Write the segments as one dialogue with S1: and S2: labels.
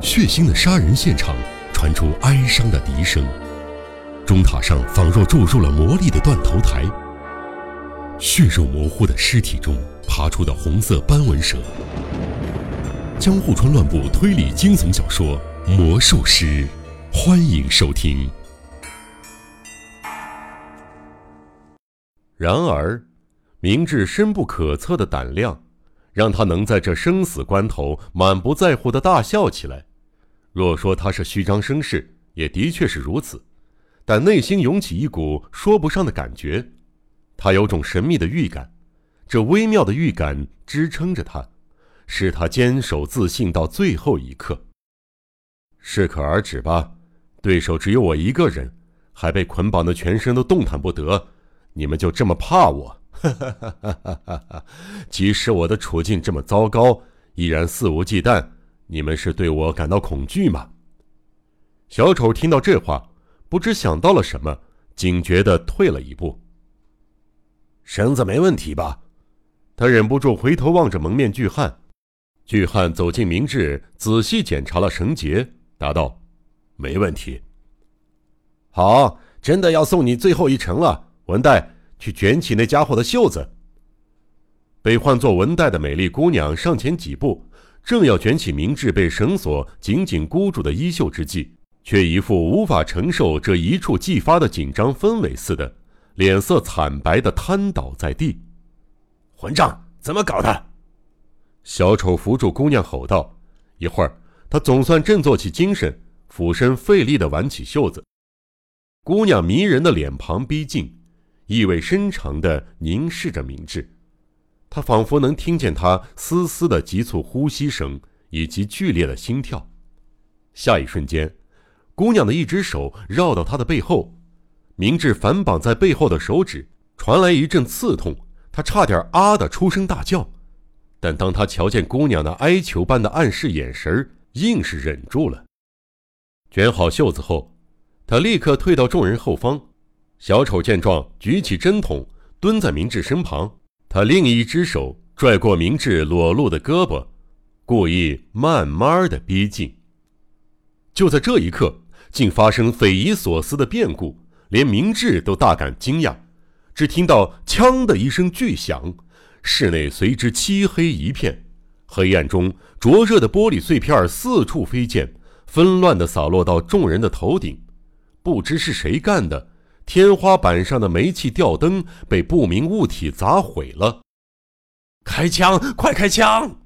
S1: 血腥的杀人现场传出哀伤的笛声，钟塔上仿若注入了魔力的断头台。血肉模糊的尸体中爬出的红色斑纹蛇。江户川乱步推理惊悚小说《魔术师》，欢迎收听。
S2: 然而，明智深不可测的胆量，让他能在这生死关头满不在乎的大笑起来。若说他是虚张声势，也的确是如此，但内心涌起一股说不上的感觉。他有种神秘的预感，这微妙的预感支撑着他，使他坚守自信到最后一刻。适可而止吧，对手只有我一个人，还被捆绑的全身都动弹不得，你们就这么怕我？哈哈哈哈哈哈！即使我的处境这么糟糕，依然肆无忌惮。你们是对我感到恐惧吗？小丑听到这话，不知想到了什么，警觉的退了一步。绳子没问题吧？他忍不住回头望着蒙面巨汉。巨汉走进明智，仔细检查了绳结，答道：“没问题。”好，真的要送你最后一程了，文代，去卷起那家伙的袖子。被唤作文代的美丽姑娘上前几步。正要卷起明智被绳索紧紧箍住的衣袖之际，却一副无法承受这一触即发的紧张氛围似的，脸色惨白的瘫倒在地。混账！怎么搞的？小丑扶住姑娘吼道。一会儿，他总算振作起精神，俯身费力的挽起袖子。姑娘迷人的脸庞逼近，意味深长的凝视着明智。他仿佛能听见他丝丝的急促呼吸声以及剧烈的心跳。下一瞬间，姑娘的一只手绕到他的背后，明智反绑在背后的手指传来一阵刺痛，他差点啊的出声大叫。但当他瞧见姑娘那哀求般的暗示眼神硬是忍住了。卷好袖子后，他立刻退到众人后方。小丑见状，举起针筒，蹲在明智身旁。他另一只手拽过明智裸露的胳膊，故意慢慢的逼近。就在这一刻，竟发生匪夷所思的变故，连明智都大感惊讶。只听到“锵”的一声巨响，室内随之漆黑一片，黑暗中灼热的玻璃碎片四处飞溅，纷乱的洒落到众人的头顶。不知是谁干的。天花板上的煤气吊灯被不明物体砸毁了。开枪！快开枪！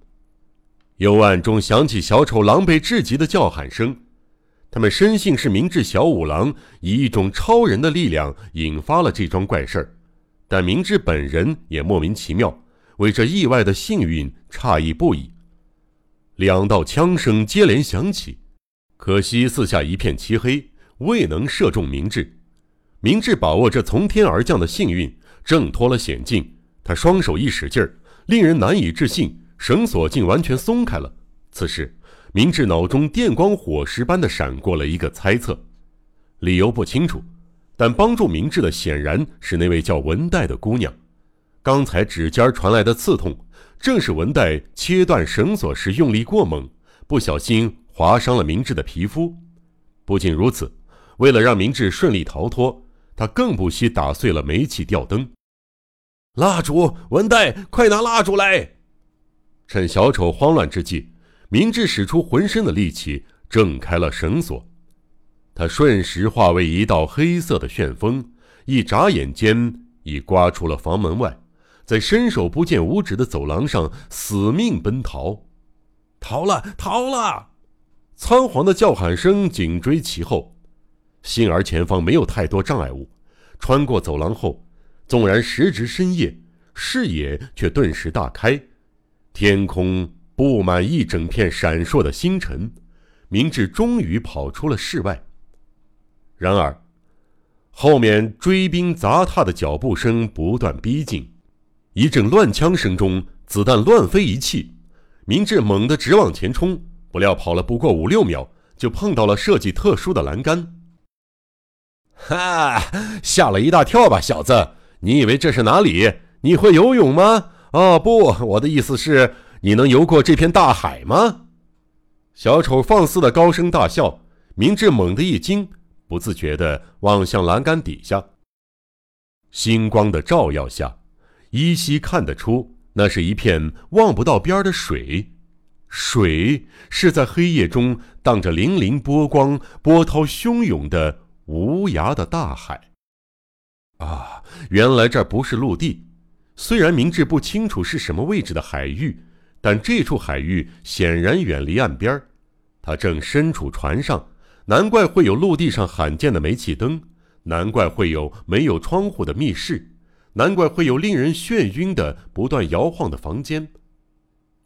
S2: 幽暗中响起小丑狼狈至极的叫喊声。他们深信是明智小五郎以一种超人的力量引发了这桩怪事儿，但明智本人也莫名其妙，为这意外的幸运诧异不已。两道枪声接连响起，可惜四下一片漆黑，未能射中明智。明智把握这从天而降的幸运，挣脱了险境。他双手一使劲儿，令人难以置信，绳索竟完全松开了。此时，明智脑中电光火石般的闪过了一个猜测，理由不清楚，但帮助明智的显然是那位叫文代的姑娘。刚才指尖传来的刺痛，正是文代切断绳索时用力过猛，不小心划伤了明智的皮肤。不仅如此，为了让明智顺利逃脱。他更不惜打碎了煤气吊灯。蜡烛，文代，快拿蜡烛来！趁小丑慌乱之际，明智使出浑身的力气挣开了绳索。他瞬时化为一道黑色的旋风，一眨眼间已刮出了房门外，在伸手不见五指的走廊上死命奔逃。逃了，逃了！仓皇的叫喊声紧追其后。幸而前方没有太多障碍物，穿过走廊后，纵然时值深夜，视野却顿时大开，天空布满一整片闪烁的星辰。明智终于跑出了室外。然而，后面追兵砸踏的脚步声不断逼近，一阵乱枪声中，子弹乱飞一气。明智猛地直往前冲，不料跑了不过五六秒，就碰到了设计特殊的栏杆。哈，吓了一大跳吧，小子！你以为这是哪里？你会游泳吗？哦，不，我的意思是，你能游过这片大海吗？小丑放肆的高声大笑，明智猛地一惊，不自觉的望向栏杆底下。星光的照耀下，依稀看得出那是一片望不到边的水，水是在黑夜中荡着粼粼波光、波涛汹涌的无涯的大海。啊，原来这不是陆地。虽然明智不清楚是什么位置的海域，但这处海域显然远离岸边他正身处船上，难怪会有陆地上罕见的煤气灯。难怪会有没有窗户的密室，难怪会有令人眩晕的不断摇晃的房间。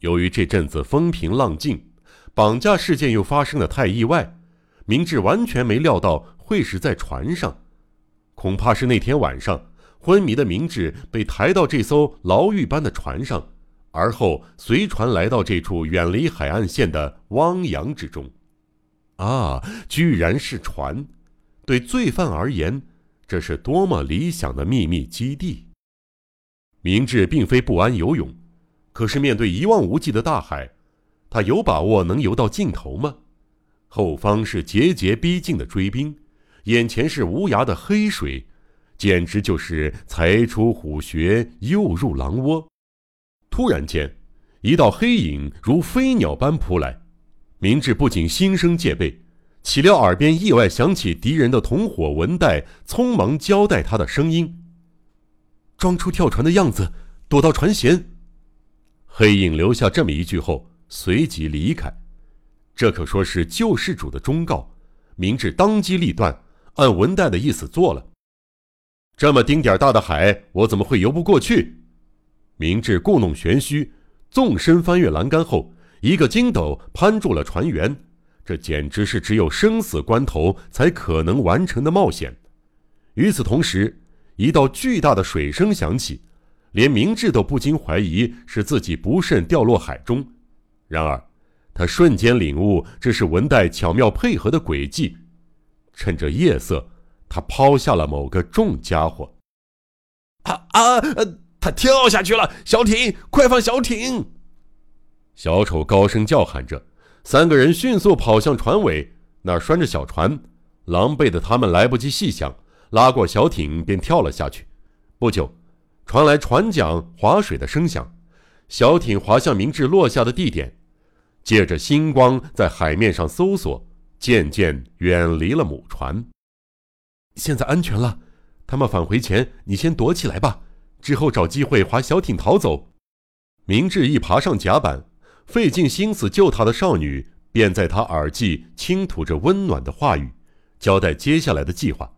S2: 由于这阵子风平浪静，绑架事件又发生的太意外，明智完全没料到会是在船上。恐怕是那天晚上，昏迷的明智被抬到这艘牢狱般的船上，而后随船来到这处远离海岸线的汪洋之中。啊，居然是船！对罪犯而言，这是多么理想的秘密基地！明智并非不安游泳，可是面对一望无际的大海，他有把握能游到尽头吗？后方是节节逼近的追兵，眼前是无涯的黑水，简直就是才出虎穴，又入狼窝。突然间，一道黑影如飞鸟般扑来，明智不仅心生戒备。岂料耳边意外响起敌人的同伙文代匆忙交代他的声音：“装出跳船的样子，躲到船舷。”黑影留下这么一句后，随即离开。这可说是救世主的忠告。明智当机立断，按文代的意思做了。这么丁点大的海，我怎么会游不过去？明智故弄玄虚，纵身翻越栏杆后，一个筋斗攀住了船员。这简直是只有生死关头才可能完成的冒险。与此同时，一道巨大的水声响起，连明智都不禁怀疑是自己不慎掉落海中。然而，他瞬间领悟这是文代巧妙配合的诡计。趁着夜色，他抛下了某个重家伙。
S3: 啊啊！他跳下去了！小艇，快放小艇！
S2: 小丑高声叫喊着。三个人迅速跑向船尾，那儿拴着小船。狼狈的他们来不及细想，拉过小艇便跳了下去。不久，传来船桨划水的声响，小艇滑向明智落下的地点，借着星光在海面上搜索，渐渐远离了母船。
S3: 现在安全了，他们返回前，你先躲起来吧，之后找机会划小艇逃走。
S2: 明智一爬上甲板。费尽心思救他的少女，便在他耳际倾吐着温暖的话语，交代接下来的计划。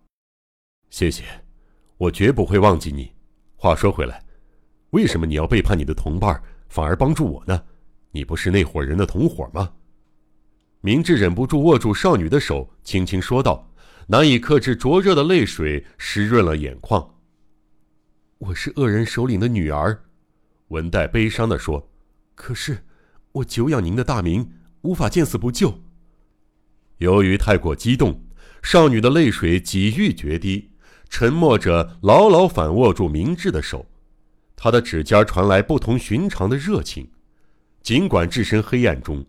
S2: 谢谢，我绝不会忘记你。话说回来，为什么你要背叛你的同伴，反而帮助我呢？你不是那伙人的同伙吗？明智忍不住握住少女的手，轻轻说道，难以克制灼热的泪水湿润了眼眶。
S3: 我是恶人首领的女儿，
S2: 文代悲伤地说。
S3: 可是。我久仰您的大名，无法见死不救。
S2: 由于太过激动，少女的泪水几欲决堤，沉默着牢牢反握住明智的手，她的指尖传来不同寻常的热情。尽管置身黑暗中，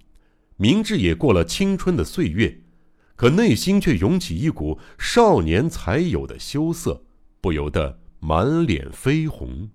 S2: 明智也过了青春的岁月，可内心却涌起一股少年才有的羞涩，不由得满脸绯红。